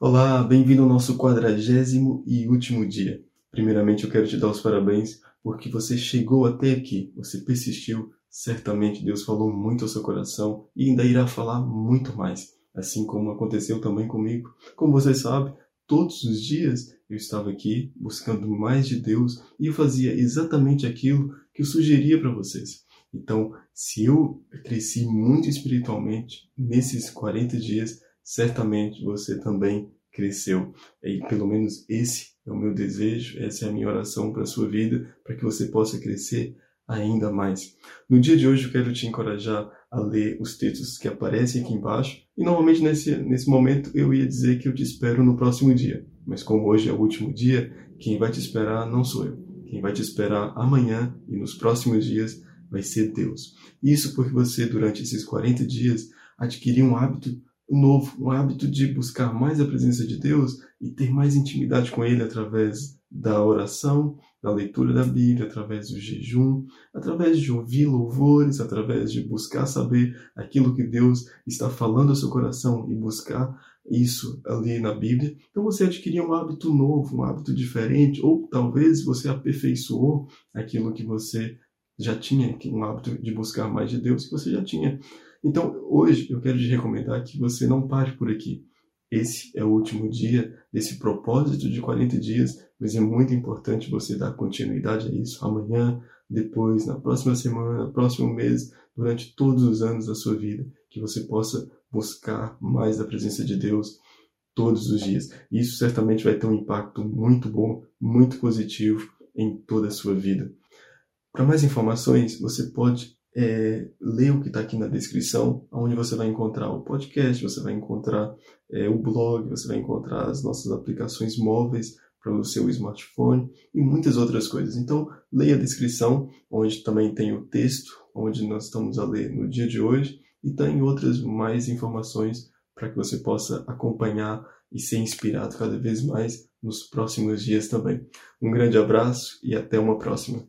Olá, bem-vindo ao nosso quadragésimo e último dia. Primeiramente, eu quero te dar os parabéns porque você chegou até aqui, você persistiu. Certamente Deus falou muito ao seu coração e ainda irá falar muito mais, assim como aconteceu também comigo. Como você sabe, todos os dias eu estava aqui buscando mais de Deus e eu fazia exatamente aquilo que eu sugeria para vocês. Então, se eu cresci muito espiritualmente nesses 40 dias, certamente você também cresceu. E pelo menos esse é o meu desejo, essa é a minha oração para a sua vida, para que você possa crescer ainda mais. No dia de hoje eu quero te encorajar a ler os textos que aparecem aqui embaixo. E normalmente nesse, nesse momento eu ia dizer que eu te espero no próximo dia. Mas como hoje é o último dia, quem vai te esperar não sou eu. Quem vai te esperar amanhã e nos próximos dias vai ser Deus. Isso porque você, durante esses 40 dias, adquiriu um hábito novo, um hábito de buscar mais a presença de Deus e ter mais intimidade com Ele através da oração, da leitura da Bíblia, através do jejum, através de ouvir louvores, através de buscar saber aquilo que Deus está falando ao seu coração e buscar isso ali na Bíblia. Então você adquiriu um hábito novo, um hábito diferente, ou talvez você aperfeiçoou aquilo que você já tinha, um hábito de buscar mais de Deus que você já tinha. Então, hoje eu quero te recomendar que você não pare por aqui. Esse é o último dia desse propósito de 40 dias, mas é muito importante você dar continuidade a isso amanhã, depois, na próxima semana, no próximo mês, durante todos os anos da sua vida, que você possa buscar mais da presença de Deus todos os dias. Isso certamente vai ter um impacto muito bom, muito positivo em toda a sua vida. Para mais informações, você pode é, ler o que está aqui na descrição, onde você vai encontrar o podcast, você vai encontrar é, o blog, você vai encontrar as nossas aplicações móveis para o seu smartphone e muitas outras coisas. Então, leia a descrição, onde também tem o texto, onde nós estamos a ler no dia de hoje, e tem outras mais informações para que você possa acompanhar e ser inspirado cada vez mais nos próximos dias também. Um grande abraço e até uma próxima.